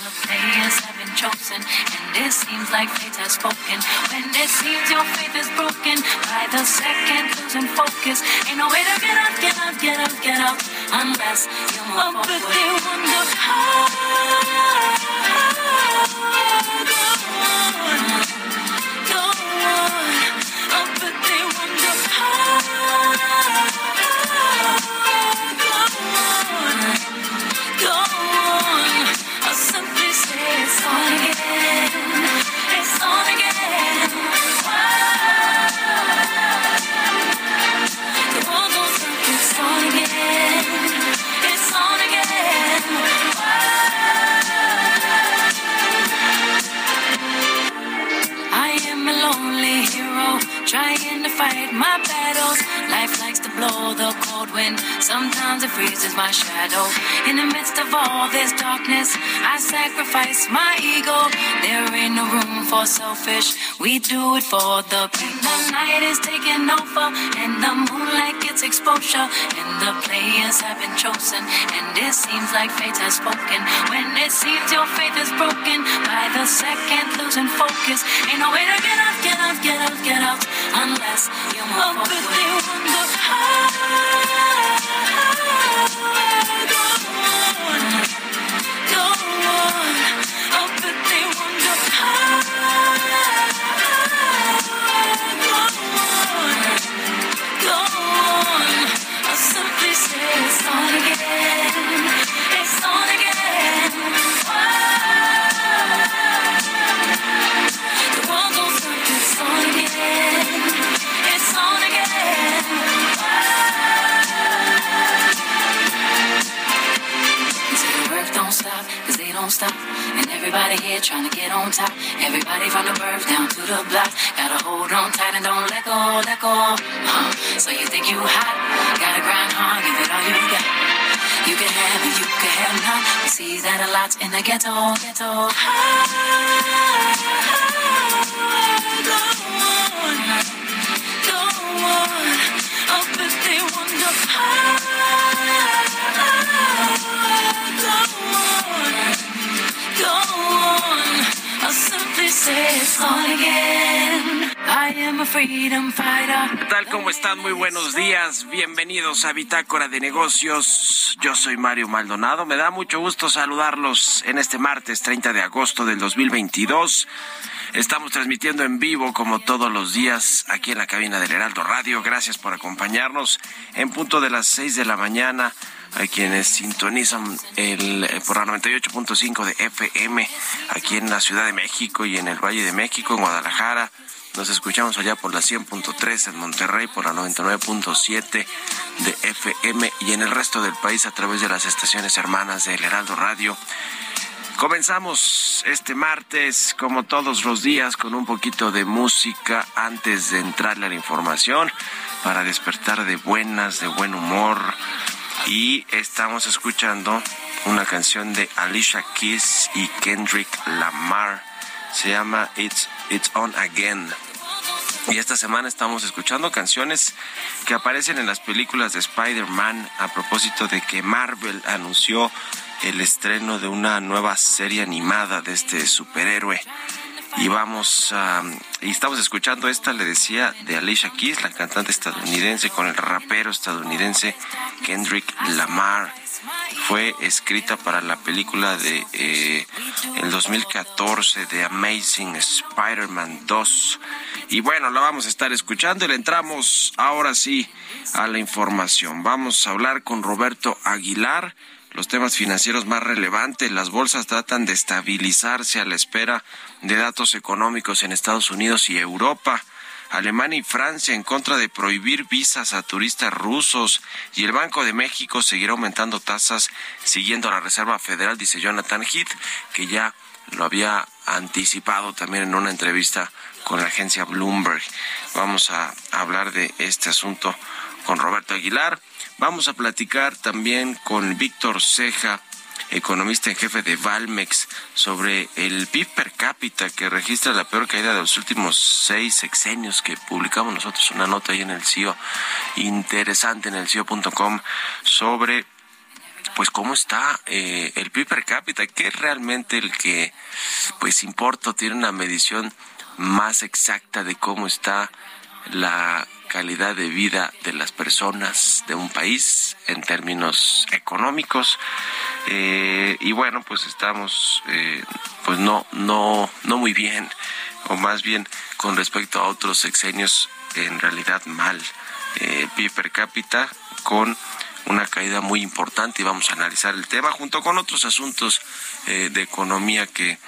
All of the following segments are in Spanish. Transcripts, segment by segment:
The players have been chosen, and it seems like fate has spoken. When it seems your faith is broken, by the second losing focus. Ain't no way to get up, get up, get up, get up, unless you move forward. But they wonder how. Gets and the players have been chosen, and it seems like fate has spoken. When it seems your faith is broken, by the second losing focus, ain't no way to get out, get out, get out, get out, unless you move oh, forward. But they wonder how. Here trying to get on top. Everybody from the birth down to the block. Gotta hold on tight and don't let go, let go. Huh. So you think you hot? Gotta grind hard, give it all you got. You can have it, you can have none. We see that a lot in the ghetto, ghetto. Go ¿Qué tal? ¿Cómo están? Muy buenos días. Bienvenidos a Bitácora de Negocios. Yo soy Mario Maldonado. Me da mucho gusto saludarlos en este martes 30 de agosto del 2022. Estamos transmitiendo en vivo como todos los días aquí en la cabina del Heraldo Radio. Gracias por acompañarnos en punto de las 6 de la mañana a quienes sintonizan el, eh, por la 98.5 de FM aquí en la Ciudad de México y en el Valle de México, en Guadalajara. Nos escuchamos allá por la 100.3 en Monterrey, por la 99.7 de FM y en el resto del país a través de las estaciones hermanas del Heraldo Radio. Comenzamos este martes, como todos los días, con un poquito de música antes de entrarle a la información para despertar de buenas, de buen humor. Y estamos escuchando una canción de Alicia Keys y Kendrick Lamar. Se llama It's, It's On Again. Y esta semana estamos escuchando canciones que aparecen en las películas de Spider-Man a propósito de que Marvel anunció el estreno de una nueva serie animada de este superhéroe. Y vamos a, y estamos escuchando esta, le decía, de Alicia Keys, la cantante estadounidense, con el rapero estadounidense Kendrick Lamar fue escrita para la película de eh, el 2014 de Amazing Spider-Man 2. Y bueno, la vamos a estar escuchando y le entramos ahora sí a la información. Vamos a hablar con Roberto Aguilar los temas financieros más relevantes. Las bolsas tratan de estabilizarse a la espera de datos económicos en Estados Unidos y Europa. Alemania y Francia en contra de prohibir visas a turistas rusos y el Banco de México seguirá aumentando tasas siguiendo la Reserva Federal, dice Jonathan Heath, que ya lo había anticipado también en una entrevista con la agencia Bloomberg. Vamos a hablar de este asunto con Roberto Aguilar. Vamos a platicar también con Víctor Ceja economista en jefe de Valmex, sobre el PIB per cápita que registra la peor caída de los últimos seis sexenios que publicamos nosotros. Una nota ahí en el CIO interesante en el CIO.com sobre pues cómo está eh, el PIB per cápita, que es realmente el que pues importa, tiene una medición más exacta de cómo está la calidad de vida de las personas de un país en términos económicos. Eh, y bueno pues estamos eh, pues no no no muy bien o más bien con respecto a otros sexenios en realidad mal. Eh, PIB per cápita con una caída muy importante y vamos a analizar el tema junto con otros asuntos eh, de economía que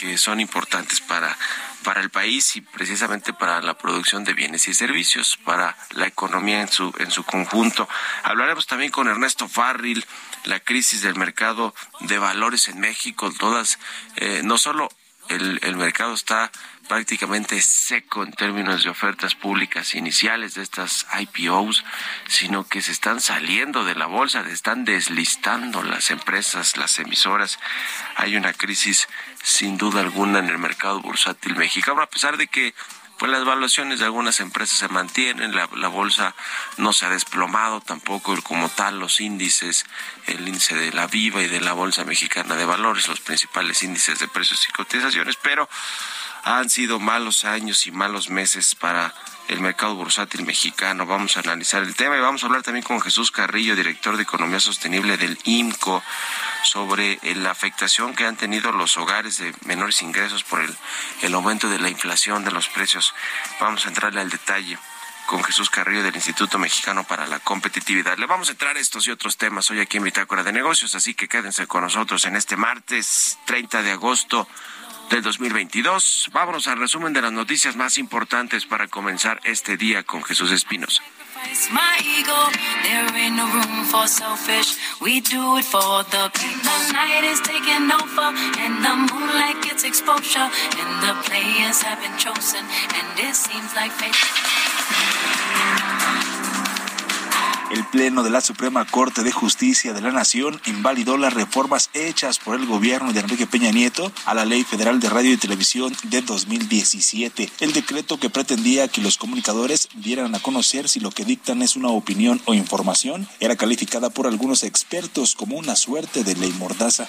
que son importantes para para el país y precisamente para la producción de bienes y servicios, para la economía en su, en su conjunto. Hablaremos también con Ernesto Farril, la crisis del mercado de valores en México, todas, eh, no solo el, el mercado está prácticamente seco en términos de ofertas públicas iniciales de estas IPOs, sino que se están saliendo de la bolsa, se están deslistando las empresas, las emisoras. Hay una crisis sin duda alguna en el mercado bursátil mexicano, a pesar de que pues las valuaciones de algunas empresas se mantienen, la, la, bolsa no se ha desplomado tampoco como tal, los índices, el índice de la Viva y de la Bolsa Mexicana de Valores, los principales índices de precios y cotizaciones, pero han sido malos años y malos meses para el mercado bursátil mexicano. Vamos a analizar el tema y vamos a hablar también con Jesús Carrillo, director de Economía Sostenible del IMCO, sobre la afectación que han tenido los hogares de menores ingresos por el, el aumento de la inflación de los precios. Vamos a entrarle al detalle con Jesús Carrillo del Instituto Mexicano para la Competitividad. Le vamos a entrar estos y otros temas hoy aquí en Bitácora de Negocios, así que quédense con nosotros en este martes 30 de agosto del 2022. Vámonos al resumen de las noticias más importantes para comenzar este día con Jesús Espinos. El Pleno de la Suprema Corte de Justicia de la Nación invalidó las reformas hechas por el gobierno de Enrique Peña Nieto a la Ley Federal de Radio y Televisión de 2017. El decreto que pretendía que los comunicadores dieran a conocer si lo que dictan es una opinión o información era calificada por algunos expertos como una suerte de ley mordaza.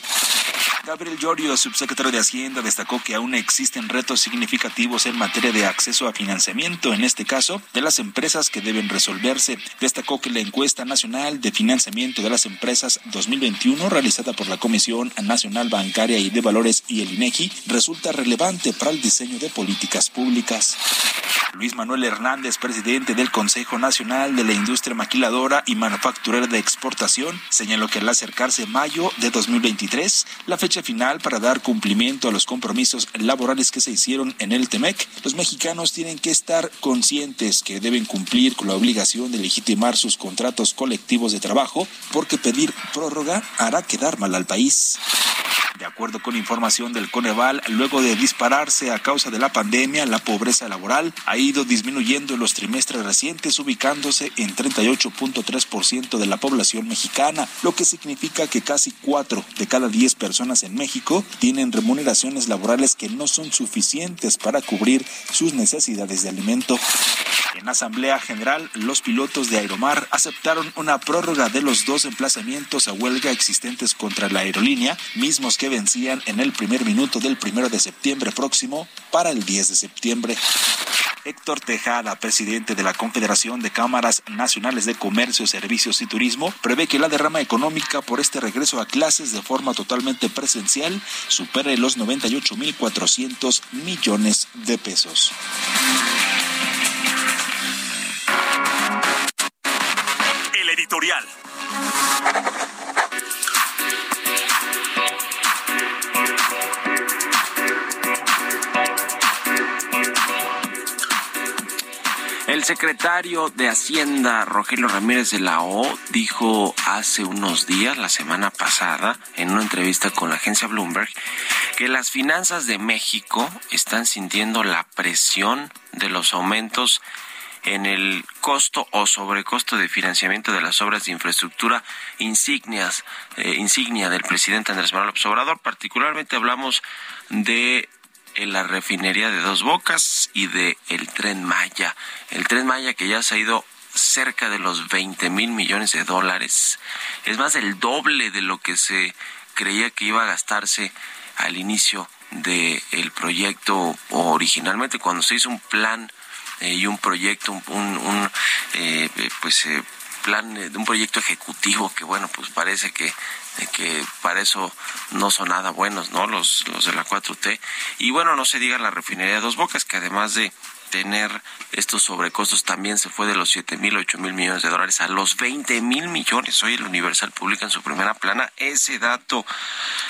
Gabriel Llorio, subsecretario de Hacienda, destacó que aún existen retos significativos en materia de acceso a financiamiento, en este caso, de las empresas que deben resolverse. Destacó que la encuesta nacional de financiamiento de las empresas 2021 realizada por la Comisión Nacional Bancaria y de Valores y el INEGI resulta relevante para el diseño de políticas públicas. Luis Manuel Hernández, presidente del Consejo Nacional de la Industria Maquiladora y Manufacturera de Exportación, señaló que al acercarse mayo de 2023, la fecha final para dar cumplimiento a los compromisos laborales que se hicieron en el TEMEC, los mexicanos tienen que estar conscientes que deben cumplir con la obligación de legitimar sus contratos contratos colectivos de trabajo porque pedir prórroga hará quedar mal al país. De acuerdo con información del Coneval, luego de dispararse a causa de la pandemia, la pobreza laboral ha ido disminuyendo en los trimestres recientes, ubicándose en 38.3% de la población mexicana, lo que significa que casi 4 de cada 10 personas en México tienen remuneraciones laborales que no son suficientes para cubrir sus necesidades de alimento. En Asamblea General, los pilotos de Aeromar aceptaron una prórroga de los dos emplazamientos a huelga existentes contra la aerolínea, mismos que vencían en el primer minuto del primero de septiembre próximo para el 10 de septiembre. Héctor Tejada, presidente de la Confederación de Cámaras Nacionales de Comercio, Servicios y Turismo, prevé que la derrama económica por este regreso a clases de forma totalmente presencial supere los 98.400 millones de pesos. El secretario de Hacienda, Rogelio Ramírez de la O, dijo hace unos días, la semana pasada, en una entrevista con la agencia Bloomberg, que las finanzas de México están sintiendo la presión de los aumentos en el costo o sobrecosto de financiamiento de las obras de infraestructura insignias, eh, insignia del presidente Andrés Manuel López Obrador. Particularmente hablamos de en la refinería de Dos Bocas y de el Tren Maya. El Tren Maya que ya se ha ido cerca de los 20 mil millones de dólares. Es más del doble de lo que se creía que iba a gastarse al inicio del el proyecto originalmente cuando se hizo un plan eh, y un proyecto un, un, eh, pues eh, plan de un proyecto ejecutivo que bueno pues parece que que para eso no son nada buenos, ¿no? Los, los de la 4T. Y bueno, no se diga la refinería de Dos Bocas, que además de tener estos sobrecostos también se fue de los 7 mil, 8 mil millones de dólares a los 20 mil millones. Hoy el Universal publica en su primera plana ese dato.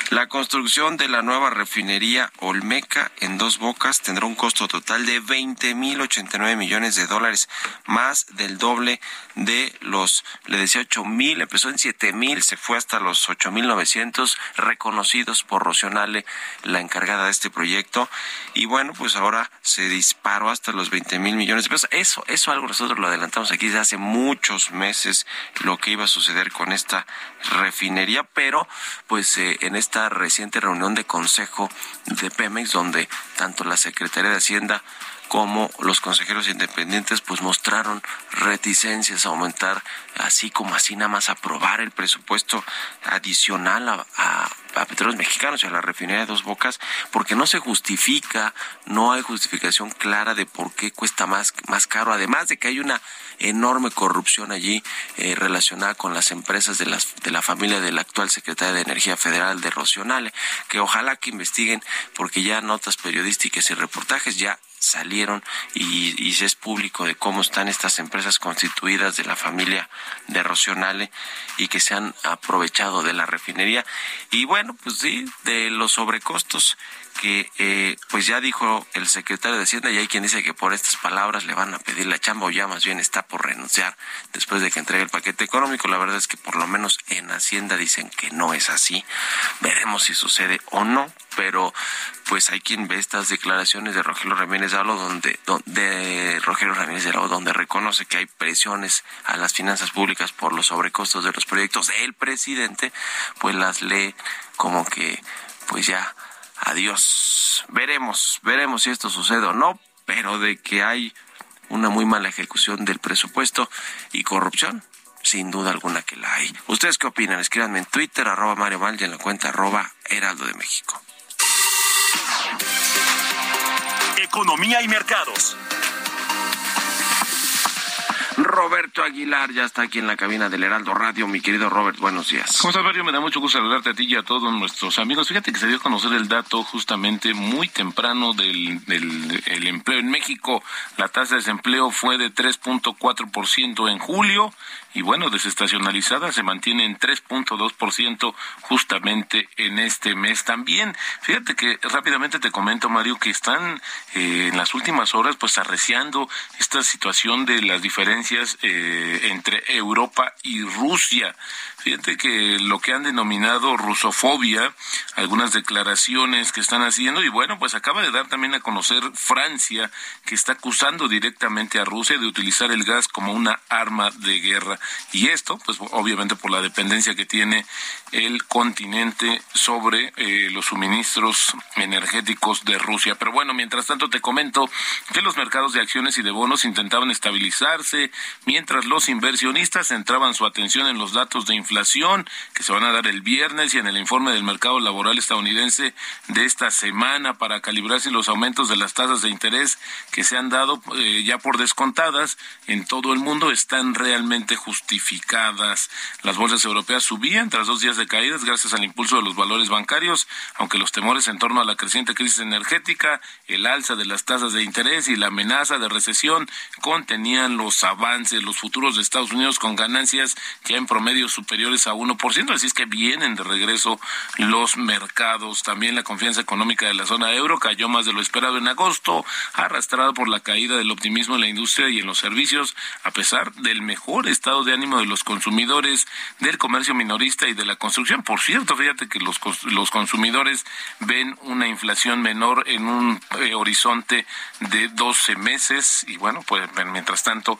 La construcción de la nueva refinería Olmeca en Dos Bocas tendrá un costo total de 20 mil 89 millones de dólares, más del doble de los, le decía 8 mil, empezó en 7 mil, se fue hasta los 8 mil 900 reconocidos por Rocionale, la encargada de este proyecto. Y bueno, pues ahora se disparó hasta los 20 mil millones de pesos. Eso, eso algo nosotros lo adelantamos aquí desde hace muchos meses lo que iba a suceder con esta refinería, pero pues eh, en esta reciente reunión de consejo de Pemex, donde tanto la Secretaría de Hacienda como los consejeros independientes pues mostraron reticencias a aumentar así como así nada más aprobar el presupuesto adicional a, a, petróleos mexicanos y a la refinería de dos bocas porque no se justifica no hay justificación clara de por qué cuesta más más caro además de que hay una enorme corrupción allí eh, relacionada con las empresas de las de la familia del actual secretario de Energía Federal de Rocionale que ojalá que investiguen porque ya notas periodísticas y reportajes ya salieron y, y es público de cómo están estas empresas constituidas de la familia de Rocionale y que se han aprovechado de la refinería. Y bueno, pues sí, de los sobrecostos que eh, pues ya dijo el secretario de Hacienda y hay quien dice que por estas palabras le van a pedir la chamba o ya más bien está por renunciar después de que entregue el paquete económico. La verdad es que por lo menos en Hacienda dicen que no es así. Veremos si sucede o no, pero pues hay quien ve estas declaraciones de Rogelio Ramírez de donde, de Rogelio Ramírez de donde reconoce que hay presiones a las finanzas públicas por los sobrecostos de los proyectos del presidente, pues las lee como que pues ya adiós. Veremos, veremos si esto sucede o no, pero de que hay una muy mala ejecución del presupuesto y corrupción, sin duda alguna que la hay. ¿Ustedes qué opinan? Escríbanme en Twitter, arroba Mario Mal y en la cuenta arroba Heraldo de México. Economía y mercados. Roberto Aguilar ya está aquí en la cabina del Heraldo Radio. Mi querido Robert, buenos días. ¿Cómo estás, Mario? Me da mucho gusto saludarte a ti y a todos nuestros amigos. Fíjate que se dio a conocer el dato justamente muy temprano del, empleo en México. La tasa de desempleo fue de 3.4% en julio y bueno, desestacionalizada se mantiene en 3.2% justamente en este mes también. Fíjate que rápidamente te comento, Mario, que están eh, en las últimas horas pues arreciando esta situación de las diferencias eh, entre Europa y Rusia. Fíjate que lo que han denominado rusofobia, algunas declaraciones que están haciendo, y bueno, pues acaba de dar también a conocer Francia, que está acusando directamente a Rusia de utilizar el gas como una arma de guerra. Y esto, pues obviamente por la dependencia que tiene el continente sobre eh, los suministros energéticos de Rusia. Pero bueno, mientras tanto te comento que los mercados de acciones y de bonos intentaban estabilizarse, mientras los inversionistas centraban su atención en los datos de inflación inflación que se van a dar el viernes y en el informe del mercado laboral estadounidense de esta semana para calibrar si los aumentos de las tasas de interés que se han dado eh, ya por descontadas en todo el mundo están realmente justificadas. Las bolsas europeas subían tras dos días de caídas gracias al impulso de los valores bancarios, aunque los temores en torno a la creciente crisis energética, el alza de las tasas de interés y la amenaza de recesión contenían los avances, los futuros de Estados Unidos con ganancias ya en promedio superiores a 1%, así es que vienen de regreso los mercados. También la confianza económica de la zona euro cayó más de lo esperado en agosto, arrastrada por la caída del optimismo en la industria y en los servicios, a pesar del mejor estado de ánimo de los consumidores, del comercio minorista y de la construcción. Por cierto, fíjate que los, los consumidores ven una inflación menor en un eh, horizonte de 12 meses y bueno, pues mientras tanto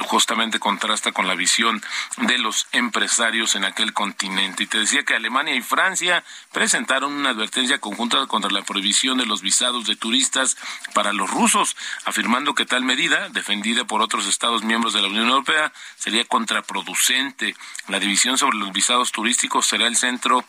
justamente contrasta con la visión de los empresarios en aquel continente. Y te decía que Alemania y Francia presentaron una advertencia conjunta contra la prohibición de los visados de turistas para los rusos, afirmando que tal medida, defendida por otros Estados miembros de la Unión Europea, sería contraproducente. La división sobre los visados turísticos será el centro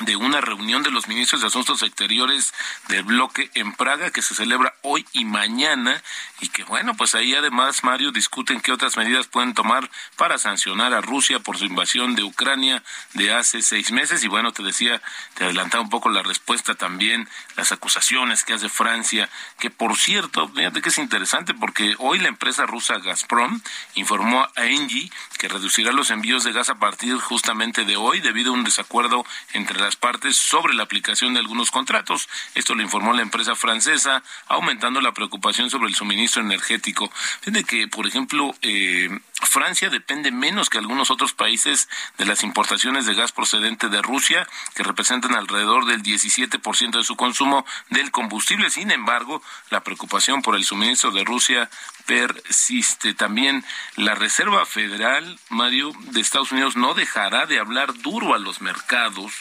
de una reunión de los ministros de Asuntos Exteriores del bloque en Praga que se celebra hoy y mañana y que bueno, pues ahí además Mario discuten qué otras medidas pueden tomar para sancionar a Rusia por su invasión de Ucrania de hace seis meses. Y bueno, te decía, te adelantaba un poco la respuesta también, las acusaciones que hace Francia, que por cierto, fíjate que es interesante porque hoy la empresa rusa Gazprom informó a Engie que reducirá los envíos de gas a partir justamente de hoy debido a un desacuerdo entre las partes sobre la aplicación de algunos contratos. Esto lo informó la empresa francesa, aumentando la preocupación sobre el suministro energético. Fíjate que, por ejemplo, eh, Francia depende menos que algunos otros países de las importaciones de gas procedente de Rusia, que representan alrededor del 17% de su consumo del combustible. Sin embargo, la preocupación por el suministro de Rusia persiste. También la Reserva Federal, Mario, de Estados Unidos no dejará de hablar duro a los mercados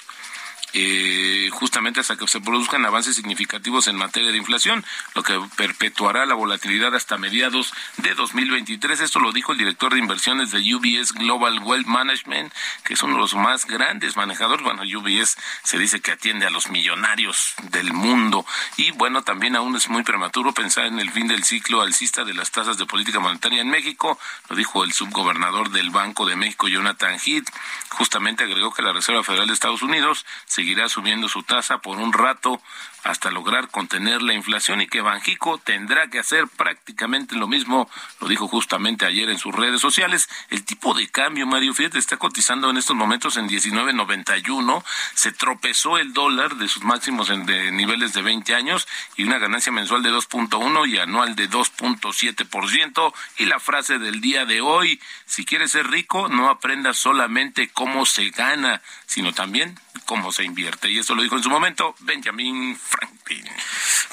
eh, justamente hasta que se produzcan avances significativos en materia de inflación, lo que perpetuará la volatilidad hasta mediados de 2023. Esto lo dijo el director de inversiones de UBS Global Wealth Management, que es uno de los más grandes manejadores. Bueno, UBS se dice que atiende a los millonarios del mundo. Y bueno, también aún es muy prematuro pensar en el fin del ciclo alcista de las tasas de política monetaria en México. Lo dijo el subgobernador del Banco de México, Jonathan Heath. Justamente agregó que la Reserva Federal de Estados Unidos seguirá subiendo su tasa por un rato hasta lograr contener la inflación y que Banjico tendrá que hacer prácticamente lo mismo, lo dijo justamente ayer en sus redes sociales. El tipo de cambio, Mario, fíjate, está cotizando en estos momentos en 19.91, se tropezó el dólar de sus máximos en de niveles de 20 años y una ganancia mensual de 2.1 y anual de 2.7%. Y la frase del día de hoy, si quieres ser rico, no aprendas solamente cómo se gana, sino también cómo se invierte. Y eso lo dijo en su momento Benjamin Franklin.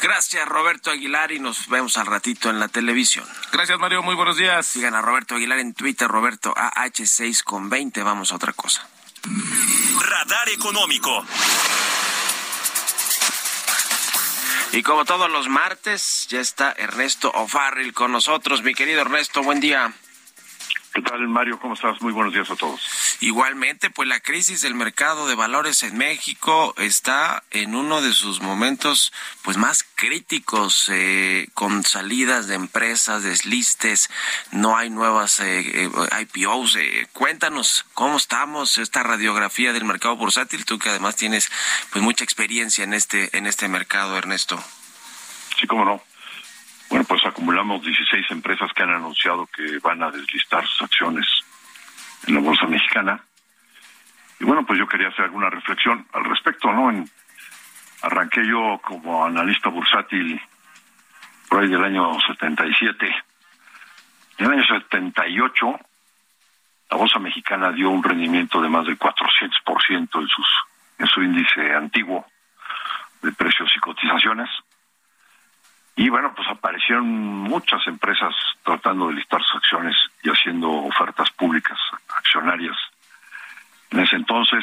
Gracias, Roberto Aguilar, y nos vemos al ratito en la televisión. Gracias, Mario. Muy buenos días. Sigan a Roberto Aguilar en Twitter, Roberto AH6 con 20. Vamos a otra cosa. Radar económico. Y como todos los martes, ya está Ernesto O'Farrill con nosotros. Mi querido Ernesto, buen día. ¿Qué tal, Mario? ¿Cómo estás? Muy buenos días a todos. Igualmente, pues la crisis del mercado de valores en México está en uno de sus momentos pues más críticos, eh, con salidas de empresas, deslistes, no hay nuevas eh, eh IPOs. Eh, cuéntanos cómo estamos, esta radiografía del mercado bursátil, tú que además tienes pues mucha experiencia en este, en este mercado, Ernesto. Sí, cómo no. Bueno, pues acumulamos 16 empresas que han anunciado que van a deslistar sus acciones en la Bolsa Mexicana. Y bueno, pues yo quería hacer alguna reflexión al respecto, ¿no? En, arranqué yo como analista bursátil por ahí del año 77 En el año 78, la bolsa mexicana dio un rendimiento de más del 400% en, sus, en su índice antiguo de precios y cotizaciones. Y bueno, pues aparecieron muchas empresas tratando de listar sus acciones y haciendo ofertas públicas accionarias. En ese entonces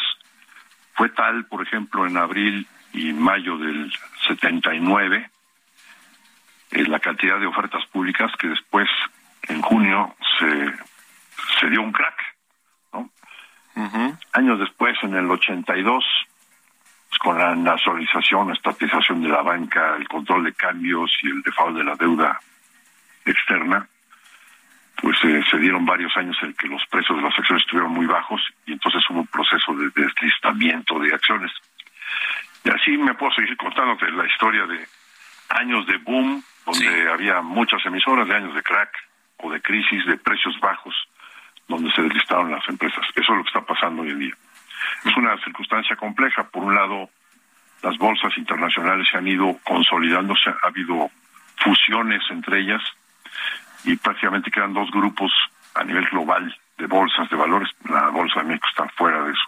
fue tal, por ejemplo, en abril y mayo del 79, eh, la cantidad de ofertas públicas que después, en junio, se, se dio un crack. ¿no? Años después, en el 82, pues, con la nacionalización, estatización de la banca, el control de cambios y el default de la deuda externa, pues eh, se dieron varios años en que los precios de las acciones estuvieron muy bajos y entonces hubo un proceso de deslistamiento de acciones. Y así me puedo seguir contándote la historia de años de boom, donde había muchas emisoras, de años de crack o de crisis, de precios bajos, donde se deslistaron las empresas. Eso es lo que está pasando hoy en día. Es una circunstancia compleja. Por un lado, las bolsas internacionales se han ido consolidándose, ha habido fusiones entre ellas y prácticamente quedan dos grupos a nivel global de bolsas de valores. La bolsa de México está fuera de eso.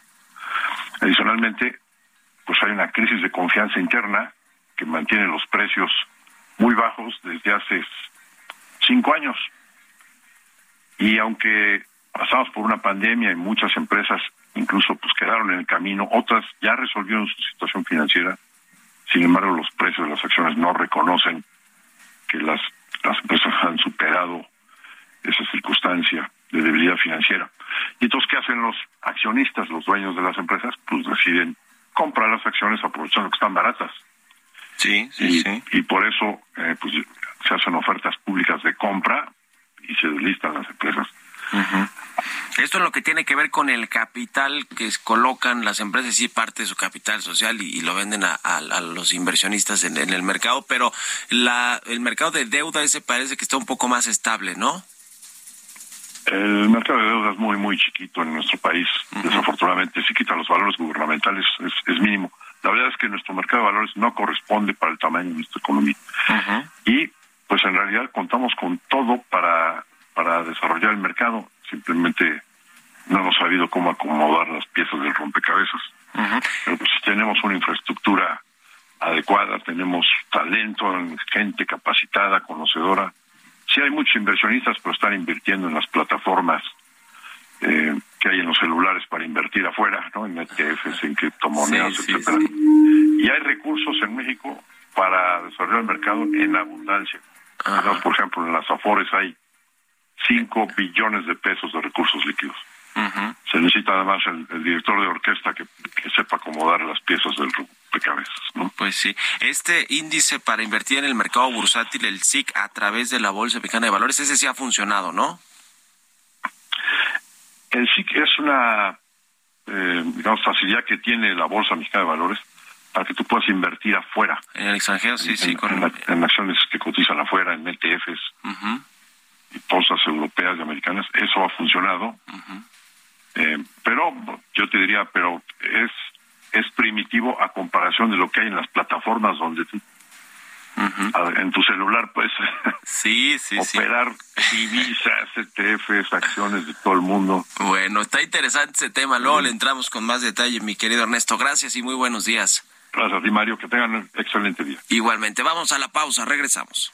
Adicionalmente, pues hay una crisis de confianza interna que mantiene los precios muy bajos desde hace cinco años. Y aunque pasamos por una pandemia y muchas empresas incluso pues quedaron en el camino, otras ya resolvieron su situación financiera, sin embargo los precios de las acciones no reconocen que las, las empresas han superado esa circunstancia de debilidad financiera. Y entonces, ¿qué hacen los accionistas, los dueños de las empresas? Pues deciden comprar las acciones aprovechando que están baratas. Sí, sí, y, sí. y por eso eh, pues se hacen ofertas públicas de compra y se deslistan las empresas. Esto es lo que tiene que ver con el capital que colocan las empresas, sí, parte de su capital social y, y lo venden a, a, a los inversionistas en, en, el mercado, pero la, el mercado de deuda ese parece que está un poco más estable, ¿no? El mercado de deuda es muy, muy chiquito en nuestro país. Uh -huh. Desafortunadamente, si quita los valores gubernamentales, es, es, mínimo. La verdad es que nuestro mercado de valores no corresponde para el tamaño de nuestra economía. Uh -huh. Y, pues en realidad, contamos con todo para desarrollar el mercado. Simplemente no hemos sabido cómo acomodar las piezas del rompecabezas. Uh -huh. Pero pues tenemos una infraestructura adecuada, tenemos talento, gente capacitada, conocedora, sí hay muchos inversionistas, pero están invirtiendo en las plataformas eh, que hay en los celulares para invertir afuera, ¿no? En ETFs, en criptomonedas, sí, etcétera. Sí. Y hay recursos en México para desarrollar el mercado en abundancia. Entonces, por ejemplo, en las Afores hay 5 billones de pesos de recursos líquidos. Uh -huh. Se necesita además el, el director de orquesta que, que, sepa acomodar las piezas del rompecabezas. ¿no? Pues sí. Este índice para invertir en el mercado bursátil, el SIC, a través de la Bolsa Mexicana de Valores, ese sí ha funcionado, ¿no? El SIC es una eh, digamos, facilidad que tiene la Bolsa Mexicana de Valores para que tú puedas invertir afuera. En el extranjero, sí, en, sí. En, en, en, acciones que cotizan afuera, en ETFs, uh -huh. Y bolsas europeas y americanas. Eso ha funcionado. Uh -huh. Eh, pero yo te diría, pero es es primitivo a comparación de lo que hay en las plataformas donde tú uh -huh. en tu celular puedes sí, sí, operar sí. divisas, ETFs, acciones de todo el mundo. Bueno, está interesante ese tema. Luego le entramos con más detalle, mi querido Ernesto. Gracias y muy buenos días. Gracias a ti, Mario. Que tengan un excelente día. Igualmente. Vamos a la pausa. Regresamos.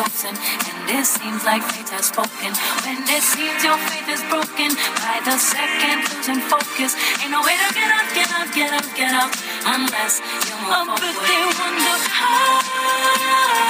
Chosen, and it seems like fate has spoken. When it seems your faith is broken, by the second losing focus, ain't no way to get up, get up, get up, get up, unless you move oh, forward. But they wonder how.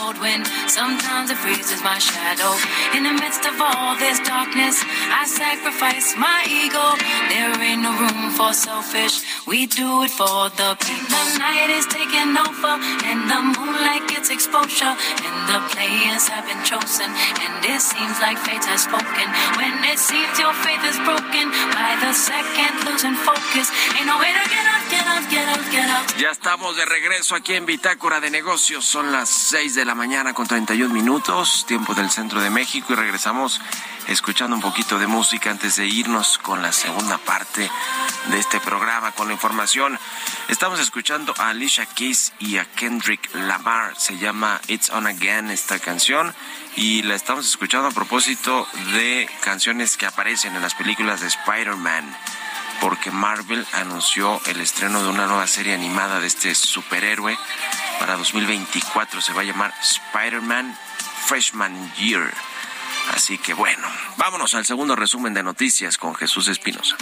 cold wind. Sometimes it freezes my shadow. In the midst of all this darkness, I sacrifice my ego. There ain't no room for selfish. We do it for the people. The night is taking over, and the moonlight gets exposure. And the players have been chosen, and it seems like fate has spoken. When it seems your faith is broken, by the second losing focus. Ain't no way to get up, get up, get up, get up. Ya estamos de regreso aquí en Bitácora de Negocios. Son las 6 de la mañana con 31 minutos, tiempo del centro de México, y regresamos escuchando un poquito de música antes de irnos con la segunda parte de este programa, con la información. Estamos escuchando a Alicia Keys y a Kendrick Lamar. Se llama It's On Again esta canción. Y la estamos escuchando a propósito de canciones que aparecen en las películas de Spider-Man porque Marvel anunció el estreno de una nueva serie animada de este superhéroe para 2024. Se va a llamar Spider-Man Freshman Year. Así que bueno, vámonos al segundo resumen de noticias con Jesús Espinosa.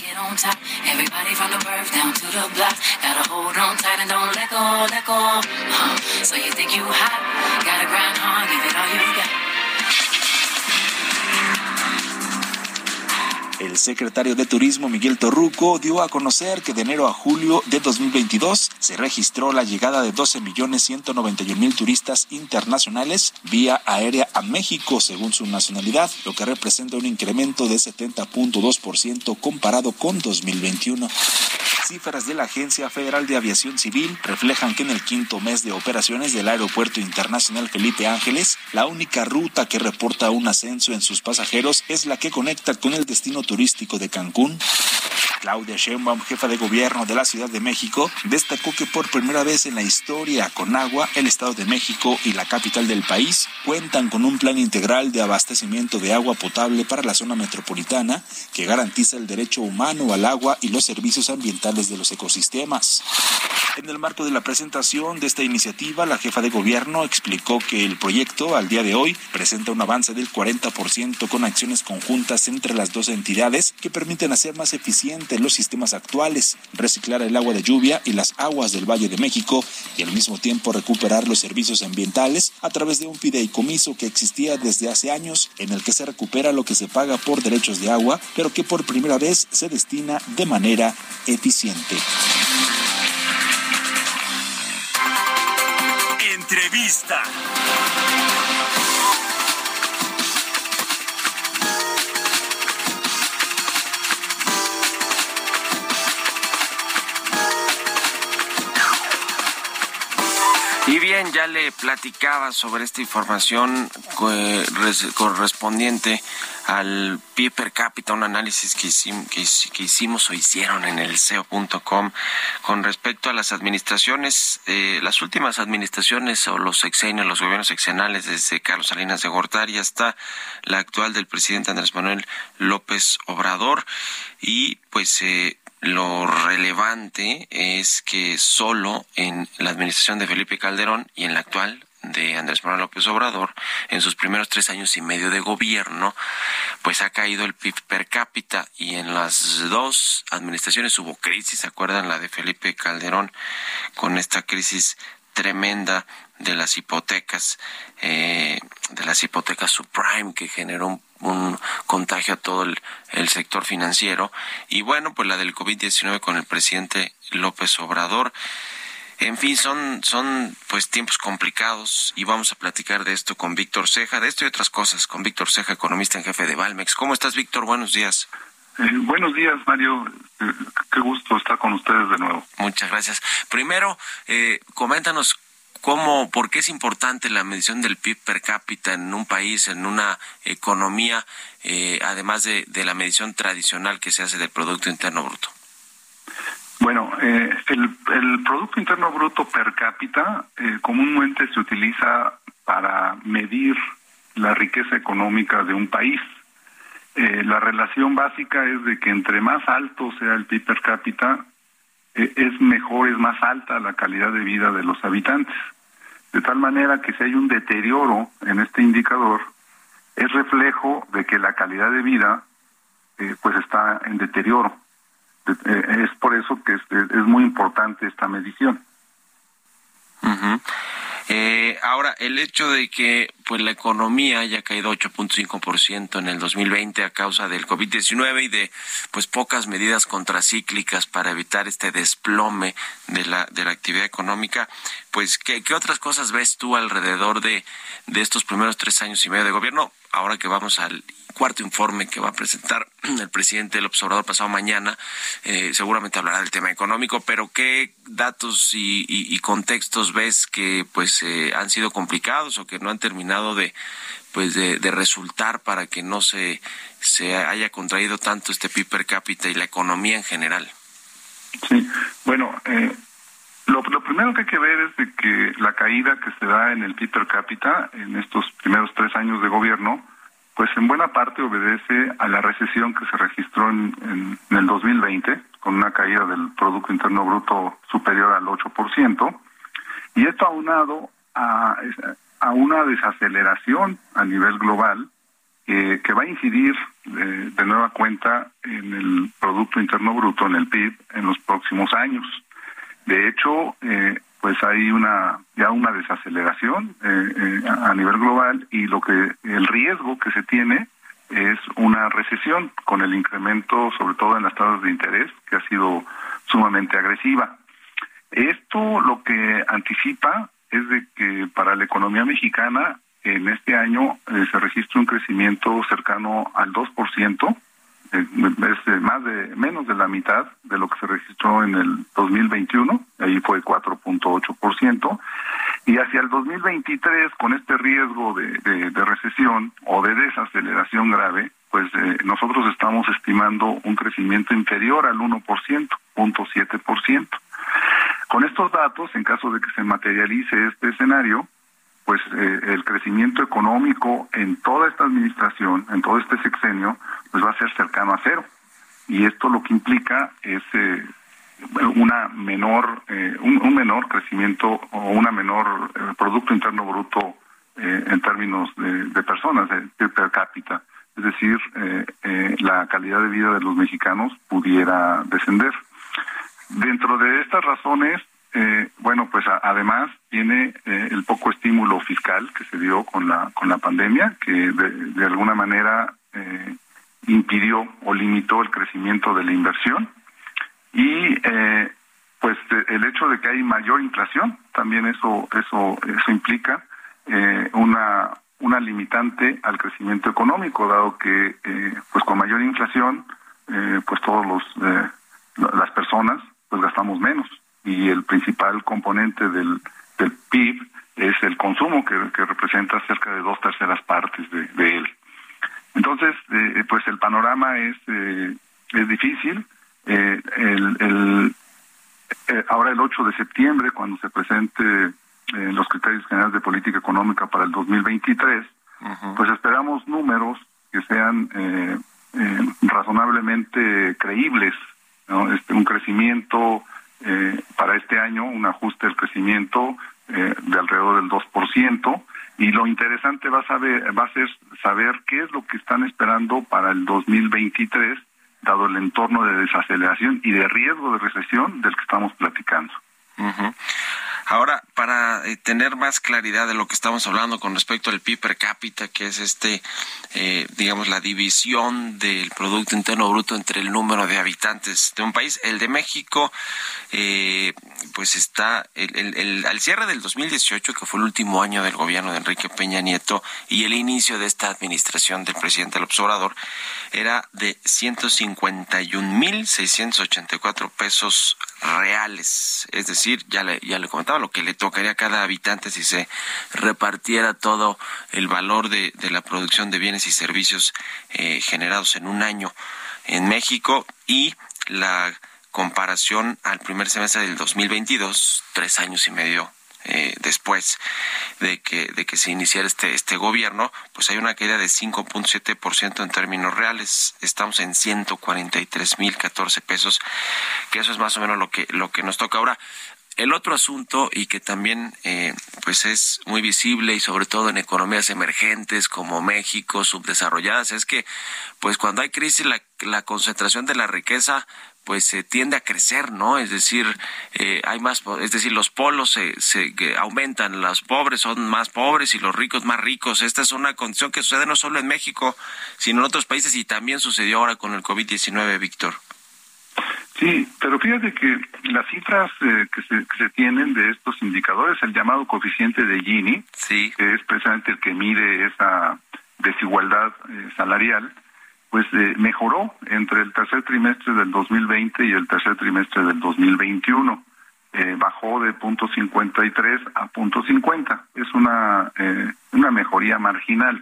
Secretario de Turismo Miguel Torruco dio a conocer que de enero a julio de 2022 se registró la llegada de 12 millones 191 mil turistas internacionales vía aérea a México según su nacionalidad, lo que representa un incremento de 70.2% comparado con 2021. Cifras de la Agencia Federal de Aviación Civil reflejan que en el quinto mes de operaciones del Aeropuerto Internacional Felipe Ángeles, la única ruta que reporta un ascenso en sus pasajeros es la que conecta con el destino turístico de Cancún. Claudia Sheinbaum, jefa de gobierno de la Ciudad de México, destacó que por primera vez en la historia con agua, el Estado de México y la capital del país cuentan con un plan integral de abastecimiento de agua potable para la zona metropolitana que garantiza el derecho humano al agua y los servicios ambientales de los ecosistemas. En el marco de la presentación de esta iniciativa, la jefa de gobierno explicó que el proyecto al día de hoy presenta un avance del 40% con acciones conjuntas entre las dos entidades que permiten hacer más eficientes los sistemas actuales, reciclar el agua de lluvia y las aguas del Valle de México y al mismo tiempo recuperar los servicios ambientales a través de un fideicomiso que existía desde hace años en el que se recupera lo que se paga por derechos de agua, pero que por primera vez se destina de manera eficiente. Entrevista. Ya le platicaba sobre esta información res- correspondiente al PIB per cápita, un análisis que hicimos, que, hic- que hicimos o hicieron en el SEO.com con respecto a las administraciones, eh, las últimas administraciones o los sexenios, los gobiernos sexenales desde Carlos Salinas de Gortari hasta la actual del presidente Andrés Manuel López Obrador. Y pues eh, lo relevante es que solo en la administración de Felipe Calderón y en la actual de Andrés Manuel López Obrador, en sus primeros tres años y medio de gobierno, pues ha caído el PIB per cápita y en las dos administraciones hubo crisis, ¿se acuerdan? La de Felipe Calderón con esta crisis tremenda de las hipotecas, eh, de las hipotecas subprime que generó un, un contagio a todo el, el sector financiero y bueno, pues la del COVID-19 con el presidente López Obrador. En fin, son, son pues tiempos complicados y vamos a platicar de esto con Víctor Ceja, de esto y otras cosas, con Víctor Ceja, economista en jefe de Valmex. ¿Cómo estás, Víctor? Buenos días. Eh, buenos días, Mario. Eh, qué gusto estar con ustedes de nuevo. Muchas gracias. Primero, eh, coméntanos cómo, por qué es importante la medición del PIB per cápita en un país, en una economía, eh, además de, de la medición tradicional que se hace del Producto Interno Bruto. Bueno, eh, el, el, Producto Interno Bruto per cápita eh, comúnmente se utiliza para medir la riqueza económica de un país. La relación básica es de que entre más alto sea el PIB per cápita, es mejor, es más alta la calidad de vida de los habitantes. De tal manera que si hay un deterioro en este indicador, es reflejo de que la calidad de vida eh, pues está en deterioro. es por eso que es muy importante esta medición. Eh, ahora, el hecho de que pues la economía haya caído 8.5% en el 2020 a causa del COVID-19 y de pues pocas medidas contracíclicas para evitar este desplome de la de la actividad económica, pues ¿qué, qué otras cosas ves tú alrededor de, de estos primeros tres años y medio de gobierno? Ahora que vamos al cuarto informe que va a presentar el presidente del observador pasado mañana. Eh, seguramente hablará del tema económico, pero ¿qué datos y, contextos ves que pues eh, han sido complicados o que no han terminado de pues de, resultar para que no se, se haya contraído tanto este PIB per cápita y la economía en general? Sí, bueno, eh, lo, primero que hay que ver es de que la caída que se da en el PIB per cápita en estos primeros tres años de gobierno, pues en buena parte obedece a la recesión que se registró en, el 2020, con una caída del Producto Interno Bruto superior al 8%, y esto aunado a, a una desaceleración a nivel global que va a incidir de, de, nueva cuenta en el Producto Interno Bruto, en el PIB, en los próximos años. De hecho, eh, pues hay una ya una desaceleración eh, eh, a nivel global y lo que el riesgo que se tiene es una recesión con el incremento sobre todo en las tasas de interés que ha sido sumamente agresiva. Esto lo que anticipa es de que para la economía mexicana en este año eh, se registra un crecimiento cercano al 2%, es más de menos de la mitad de lo que se registró en el 2021, ahí fue 4.8%, y hacia el 2023 con este riesgo de, de, recesión o de desaceleración grave, pues eh, nosotros estamos estimando un crecimiento inferior al 1%, 0.7%. Con estos datos, en caso de que se materialice este escenario, pues eh, el crecimiento económico en toda esta administración, en todo este sexenio, pues va a ser cercano a cero. Y esto lo que implica es eh, una menor, eh, un, menor crecimiento o una menor Producto Interno Bruto en términos de, personas, de, per cápita. Es decir, la calidad de vida de los mexicanos pudiera descender. Dentro de estas razones, eh, bueno, pues además tiene eh, el poco estímulo fiscal que se dio con la con la pandemia, que de, alguna manera eh, impidió o limitó el crecimiento de la inversión. Y pues el hecho de que hay mayor inflación también eso eso eso implica una una limitante al crecimiento económico dado que pues con mayor inflación pues todos los las personas pues gastamos menos y el principal componente del, del PIB es el consumo, que, representa cerca de dos terceras partes de, él. Entonces, eh, pues el panorama es, eh, es difícil. Eh, el, el ahora el 8 de septiembre, cuando se presente los criterios generales de política económica para el 2023, pues esperamos números que sean razonablemente creíbles, ¿no? este, un crecimiento eh, para este año un ajuste del crecimiento eh, de alrededor del 2%. Y lo interesante va a, saber, va a ser saber qué es lo que están esperando para el 2023, dado el entorno de desaceleración y de riesgo de recesión del que estamos platicando. Ahora, para eh, tener más claridad de lo que estamos hablando con respecto al PIB per cápita, que es este, eh, digamos, la división del Producto Interno Bruto entre el número de habitantes de un país, el de México, eh, pues está, el, al cierre del 2018, que fue el último año del gobierno de Enrique Peña Nieto, y el inicio de esta administración del presidente López Obrador, era de 151.684 pesos reales, es decir, ya le, ya le comentaba, lo que le tocaría a cada habitante si se repartiera todo el valor de, de la producción de bienes y servicios eh, generados en un año en México y la comparación al primer semestre del 2022, tres años y medio eh, después de que, de que se iniciara este, este gobierno, pues hay una caída de 5.7% en términos reales. Estamos en 143.014 pesos, que eso es más o menos lo que, lo que nos toca ahora. El otro asunto y que también eh, pues es muy visible y sobre todo en economías emergentes como México, subdesarrolladas, es que pues cuando hay crisis la, concentración de la riqueza pues se tiende a crecer, ¿no? Es decir, eh, hay más, es decir, los polos se, se aumentan, los pobres son más pobres y los ricos más ricos. Esta es una condición que sucede no solo en México, sino en otros países y también sucedió ahora con el COVID-19, Víctor. Sí, pero fíjate que las cifras eh, que, se, que se tienen de estos indicadores, el llamado coeficiente de Gini, sí. que es precisamente el que mide esa desigualdad eh, salarial, pues eh, mejoró entre el tercer trimestre del 2020 y el tercer trimestre del 2021. Eh, bajó de punto 53 a punto 50. Es una, eh, una mejoría marginal.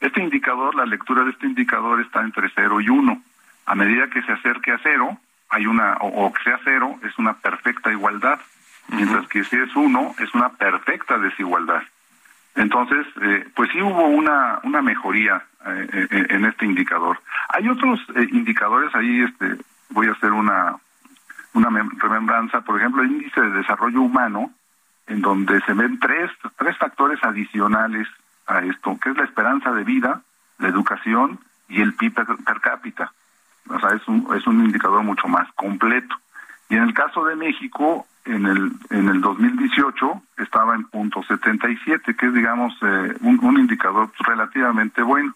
Este indicador, la lectura de este indicador está entre 0 y 1. A medida que se acerque a cero, hay una, o, que sea cero, es una perfecta igualdad. Mientras que si es 1, es una perfecta desigualdad. Entonces, eh, pues sí hubo una, una mejoría eh, eh, en este indicador. Hay otros indicadores ahí, este, voy a hacer una, una remembranza, por ejemplo, el índice de desarrollo humano, en donde se ven tres, tres factores adicionales a esto, que es la esperanza de vida, la educación y el PIB per, cápita. O sea, es un, es un indicador mucho más completo. Y en el caso de México, en el en el 2018 estaba en punto 77, que es digamos eh, un, un, indicador relativamente bueno,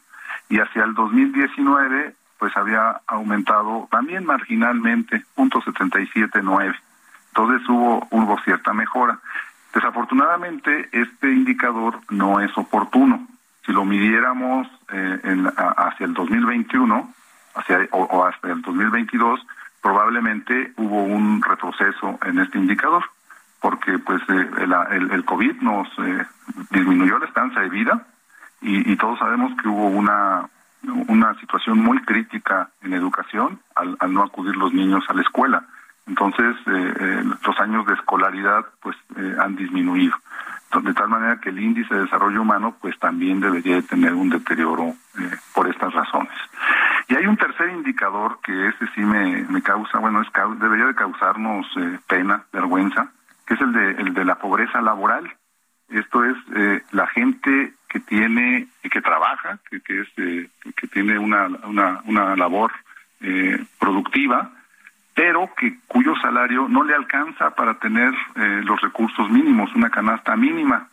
y hacia el 2019 pues había aumentado también marginalmente punto 77.9. Entonces hubo hubo cierta mejora. Desafortunadamente este indicador no es oportuno. Si lo midiéramos eh, en, hacia el 2021, hacia o, hasta el 2022 probablemente hubo un retroceso en este indicador, porque pues eh, el, el, COVID nos eh, disminuyó la esperanza de vida y, y, todos sabemos que hubo una una situación muy crítica en educación al, al no acudir los niños a la escuela. Entonces, eh, los años de escolaridad pues han disminuido. De tal manera que el índice de desarrollo humano pues también debería de tener un deterioro por estas razones. Y hay un tercer indicador que ese sí me, me causa, bueno, es, debería de causarnos eh, pena, vergüenza, que es el de, el de la pobreza laboral. Esto es eh, la gente que tiene, que trabaja, que, que, es, eh, que tiene una, una, una labor productiva, pero que cuyo salario no le alcanza para tener los recursos mínimos, una canasta mínima.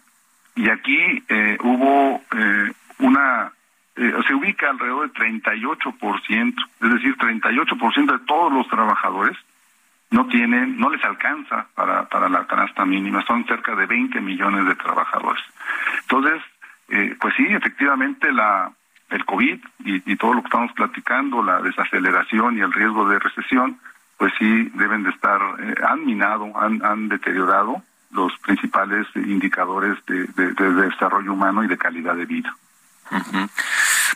Y aquí hubo una eh, se ubica alrededor del 38%, es decir, 38% de todos los trabajadores no tienen, no les alcanza para, para la canasta mínima, son cerca de 20 millones de trabajadores. Entonces, eh, pues sí, efectivamente la el COVID y, todo lo que estamos platicando, la desaceleración y el riesgo de recesión, pues sí deben de estar, eh, han minado, han, han deteriorado los principales indicadores de, de desarrollo humano y de calidad de vida.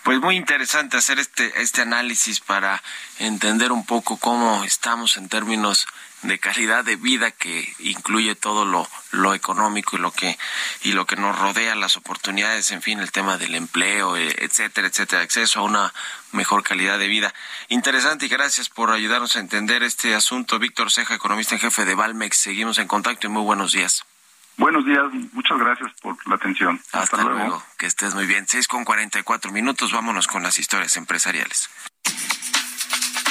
Pues muy interesante hacer este, este análisis para entender un poco cómo estamos en términos de calidad de vida que incluye todo lo, lo económico y lo que y lo que nos rodea las oportunidades en fin el tema del empleo eh, etcétera etcétera acceso a una mejor calidad de vida interesante y gracias por ayudarnos a entender este asunto Víctor Ceja economista en jefe de Valmex seguimos en contacto y muy buenos días Buenos días, muchas gracias por la atención. Hasta, luego. que estés muy bien. Seis con cuarenta y cuatro minutos, vámonos con las historias empresariales.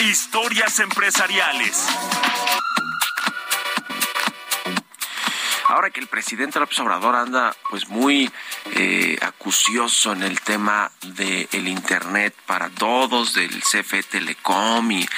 Historias empresariales. Ahora que el presidente López Obrador anda pues muy eh, acucioso en el tema del el Internet para todos, del CFE Telecom y eh,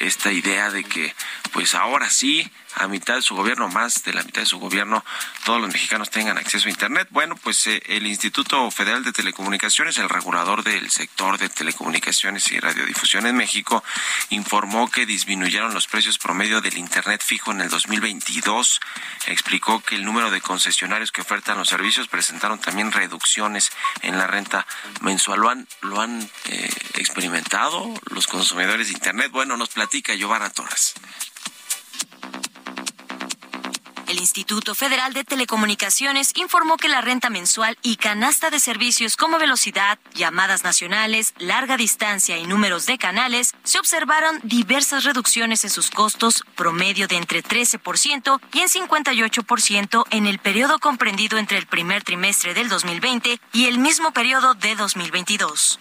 esta idea de que pues ahora sí a mitad de su gobierno, más de la mitad de su gobierno, todos los mexicanos tengan acceso a Internet. Bueno, pues eh, el Instituto Federal de Telecomunicaciones, el regulador del sector de telecomunicaciones y radiodifusión en México, informó que disminuyeron los precios promedio del Internet fijo en el 2022. Explicó que el número de concesionarios que ofertan los servicios presentaron también reducciones en la renta mensual. ¿Lo han, lo han eh, experimentado los consumidores de Internet? Bueno, nos platica Giovanna Torres. El Instituto Federal de Telecomunicaciones informó que la renta mensual y canasta de servicios como velocidad, llamadas nacionales, larga distancia y números de canales se observaron diversas reducciones en sus costos promedio de entre 13% y en 58% en el periodo comprendido entre el primer trimestre del 2020 y el mismo periodo de 2022.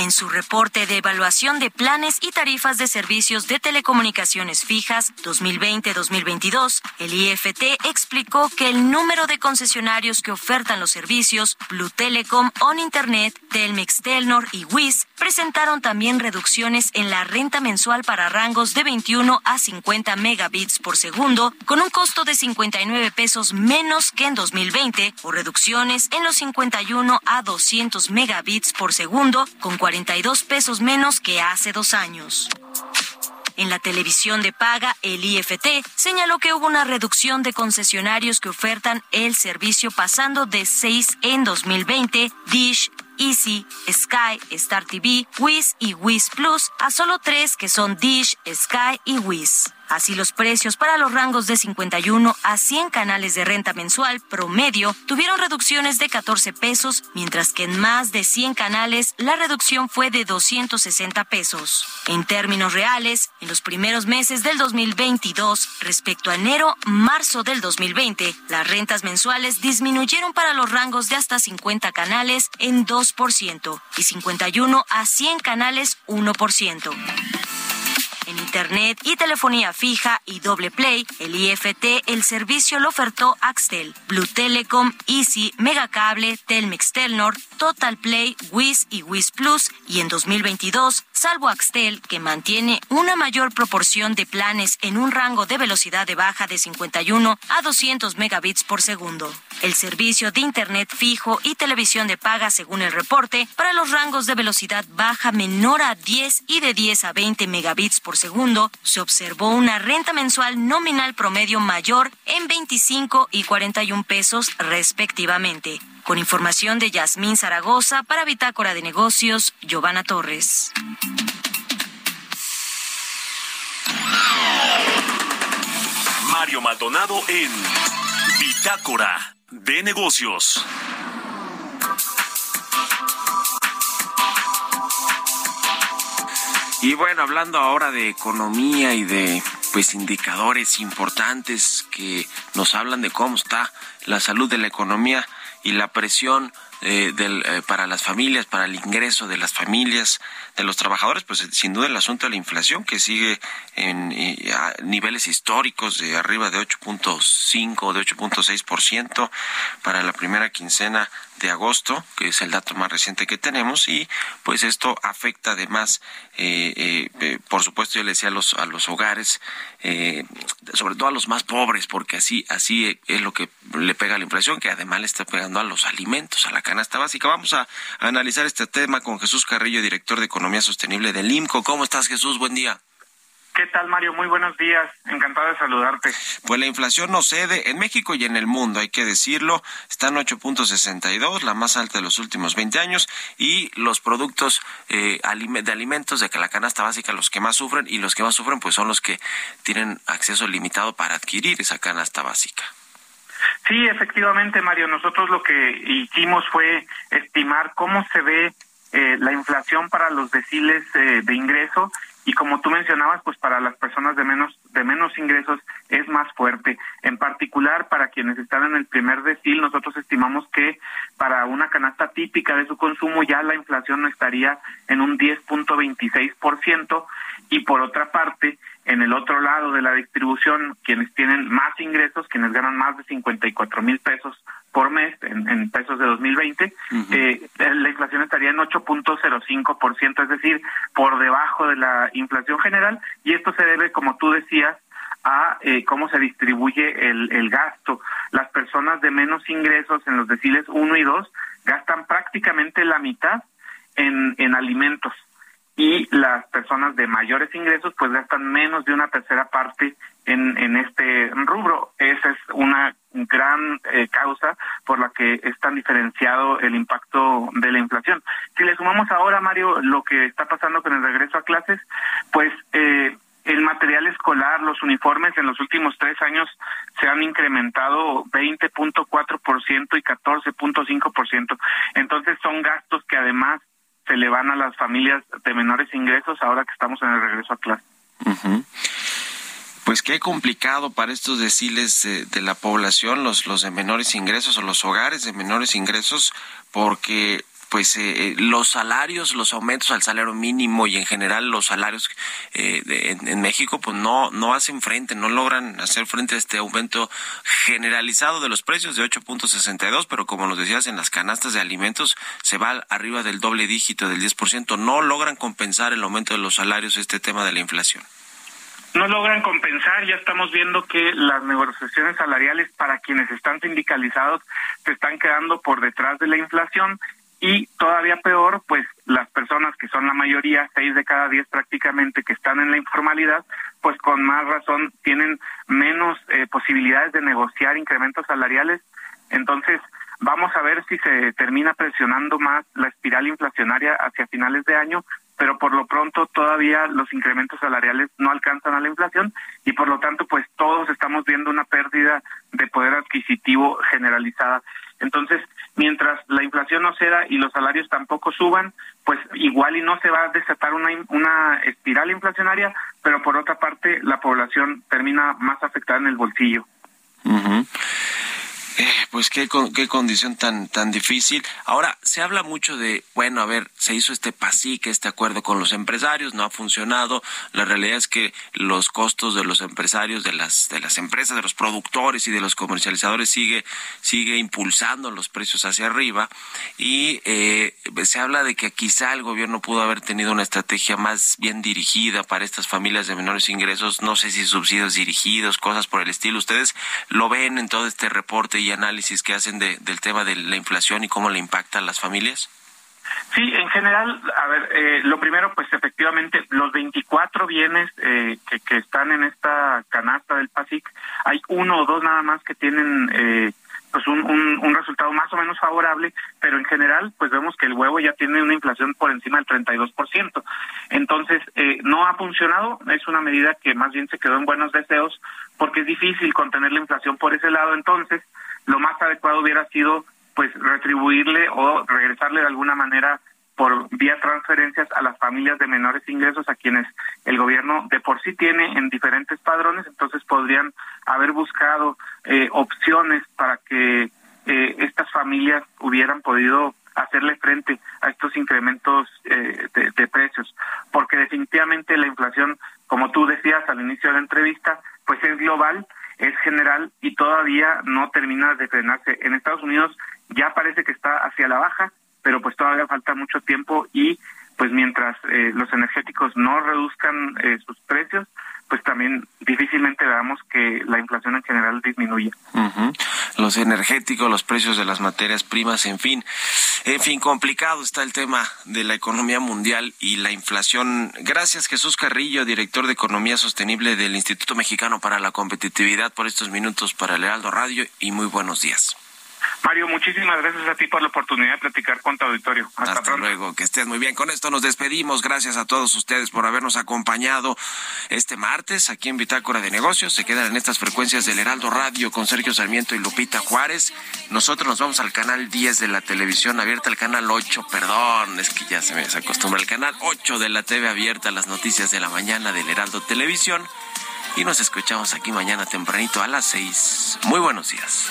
En su reporte de evaluación de planes y tarifas de servicios de telecomunicaciones fijas 2020-2022, el IFT explicó que el número de concesionarios que ofertan los servicios Blue Telecom, On Internet, Telmex Telnor y WIS presentaron también reducciones en la renta mensual para rangos de 21 a 50 megabits por segundo, con un costo de 59 pesos menos que en 2020, o reducciones en los 51 a 200 megabits por segundo, con 42 pesos menos que hace dos años. En la televisión de paga, el IFT señaló que hubo una reducción de concesionarios que ofertan el servicio pasando de 6 en 2020, Dish, Easy, Sky, Star TV, Wiz y Wiz Plus, a solo tres que son Dish, Sky y Wiz. Así los precios para los rangos de 51 a 100 canales de renta mensual promedio tuvieron reducciones de 14 pesos, mientras que en más de 100 canales la reducción fue de 260 pesos. En términos reales, en los primeros meses del 2022 respecto a enero-marzo del 2020, las rentas mensuales disminuyeron para los rangos de hasta 50 canales en 2% y 51 a 100 canales 1%. Internet y telefonía fija y doble play, el IFT, el servicio lo ofertó Axtel, Blue Telecom, Easy, Megacable, Telmex Telnor, Total Play, Wiz y Wiz Plus, y en 2022, salvo Axtel, que mantiene una mayor proporción de planes en un rango de velocidad de baja de 51 a 200 megabits por segundo. El servicio de Internet fijo y televisión de paga, según el reporte, para los rangos de velocidad baja menor a 10 y de 10 a 20 megabits por segundo, se observó una renta mensual nominal promedio mayor en 25 y 41 pesos respectivamente. Con información de Yasmín Zaragoza para Bitácora de Negocios, Giovanna Torres. Mario Maldonado en Bitácora de Negocios. Y bueno, hablando ahora de economía y de pues indicadores importantes que nos hablan de cómo está la salud de la economía y la presión eh, del, eh, para las familias, para el ingreso de las familias, de los trabajadores, pues sin duda el asunto de la inflación que sigue en a niveles históricos de arriba de 8.5 o de 8.6% para la primera quincena de agosto, que es el dato más reciente que tenemos, y pues esto afecta además, eh, eh, eh por supuesto, yo le decía a los, a los hogares, eh, sobre todo a los más pobres, porque así, así es lo que le pega a la inflación, que además le está pegando a los alimentos, a la canasta básica. Vamos a, analizar este tema con Jesús Carrillo, director de Economía Sostenible del IMCO. ¿Cómo estás, Jesús? Buen día. ¿Qué tal, Mario? Muy buenos días. Encantado de saludarte. Pues la inflación no cede en México y en el mundo, hay que decirlo. Está en 8.62, la más alta de los últimos 20 años. Y los productos eh, de alimentos de la canasta básica, los que más sufren, y los que más sufren, pues son los que tienen acceso limitado para adquirir esa canasta básica. Sí, efectivamente, Mario. Nosotros lo que hicimos fue estimar cómo se ve eh, la inflación para los deciles eh, de ingreso y como tú mencionabas, pues para las personas de menos de menos ingresos es más fuerte. En particular, para quienes están en el primer decil, nosotros estimamos que para una canasta típica de su consumo ya la inflación estaría en un 10.26% y por otra parte, en el otro lado de la distribución, quienes tienen más ingresos, quienes ganan más de 54 mil pesos por mes en, pesos de 2020, eh, la inflación estaría en 8.05%, es decir, por debajo de la inflación general, y esto se debe, como tú decías, a eh, cómo se distribuye el, el gasto. Las personas de menos ingresos en los deciles 1 y 2 gastan prácticamente la mitad en, en alimentos y las personas de mayores ingresos pues gastan menos de una tercera parte en, en este rubro. Esa es una gran eh, causa por la que es tan diferenciado el impacto de la inflación. Si le sumamos ahora, Mario, lo que está pasando con el regreso a clases, pues eh, el material escolar, los uniformes en los últimos tres años se han incrementado 20.4% y 14.5%. Entonces son gastos que además se le van a las familias de menores ingresos ahora que estamos en el regreso a clase. Pues qué complicado para estos deciles de la población, los, los de menores ingresos o los hogares de menores ingresos, porque pues eh, eh, los salarios, los aumentos al salario mínimo y en general los salarios eh, en, México pues no no hacen frente, no logran hacer frente a este aumento generalizado de los precios de 8.62, pero como nos decías en las canastas de alimentos se va arriba del doble dígito del 10%, no logran compensar el aumento de los salarios este tema de la inflación no logran compensar. Ya estamos viendo que las negociaciones salariales para quienes están sindicalizados se están quedando por detrás de la inflación y todavía peor, pues las personas que son la mayoría, seis de cada diez prácticamente que están en la informalidad, pues con más razón tienen menos eh, posibilidades de negociar incrementos salariales. Entonces, vamos a ver si se termina presionando más la espiral inflacionaria hacia finales de año, pero por lo pronto todavía los incrementos salariales no alcanzan a la inflación y por lo tanto, pues todos estamos viendo una pérdida de poder adquisitivo generalizada. Entonces, mientras la inflación no ceda y los salarios tampoco suban, pues igual y no se va a desatar una, una espiral inflacionaria, pero por otra parte la población termina más afectada en el bolsillo. Eh, pues qué, qué condición tan, tan difícil. Ahora, se habla mucho de, bueno, a ver, se hizo este PASIC, este acuerdo con los empresarios, no ha funcionado. La realidad es que los costos de los empresarios, de las, de las empresas, de los productores y de los comercializadores sigue, sigue impulsando los precios hacia arriba. Y eh, se habla de que quizá el gobierno pudo haber tenido una estrategia más bien dirigida para estas familias de menores ingresos. No sé si subsidios dirigidos, cosas por el estilo. Ustedes lo ven en todo este reporte y análisis que hacen del tema de la inflación y cómo le impacta a las familias? Sí, en general, a ver, eh, lo primero, pues efectivamente, los 24 bienes eh, que, que, están en esta canasta del PASIC, hay uno o dos nada más que tienen eh, pues un, un, un, resultado más o menos favorable, pero en general, pues vemos que el huevo ya tiene una inflación por encima del 32%. Entonces, eh, no ha funcionado, es una medida que más bien se quedó en buenos deseos, porque es difícil contener la inflación por ese lado. Entonces, lo más adecuado hubiera sido pues retribuirle o regresarle de alguna manera por vía transferencias a las familias de menores ingresos a quienes el gobierno de por sí tiene en diferentes padrones, entonces podrían haber buscado eh, opciones para que eh, estas familias hubieran podido hacerle frente a estos incrementos eh, de, de, precios, porque definitivamente la inflación, como tú decías al inicio de la entrevista, pues es global es general y todavía no termina de frenarse. En Estados Unidos ya parece que está hacia la baja, pero pues todavía falta mucho tiempo y pues mientras eh, los energéticos no reduzcan eh, sus precios, pues también difícilmente veamos que la inflación en general disminuya. Los energéticos, los precios de las materias primas, en fin. En fin, complicado está el tema de la economía mundial y la inflación. Gracias Jesús Carrillo, director de Economía Sostenible del Instituto Mexicano para la Competitividad, por estos minutos para el Heraldo Radio y muy buenos días. Mario, muchísimas gracias a ti por la oportunidad de platicar con tu auditorio. Hasta, luego, que estés muy bien. Con esto nos despedimos. Gracias a todos ustedes por habernos acompañado este martes aquí en Bitácora de Negocios. Se quedan en estas frecuencias del Heraldo Radio con Sergio Sarmiento y Lupita Juárez. Nosotros nos vamos al canal 10 de la televisión abierta, al canal 8, perdón, es que ya se me desacostumbra, el canal 8 de la TV abierta, las noticias de la mañana del Heraldo Televisión y nos escuchamos aquí mañana tempranito a las 6. Muy buenos días.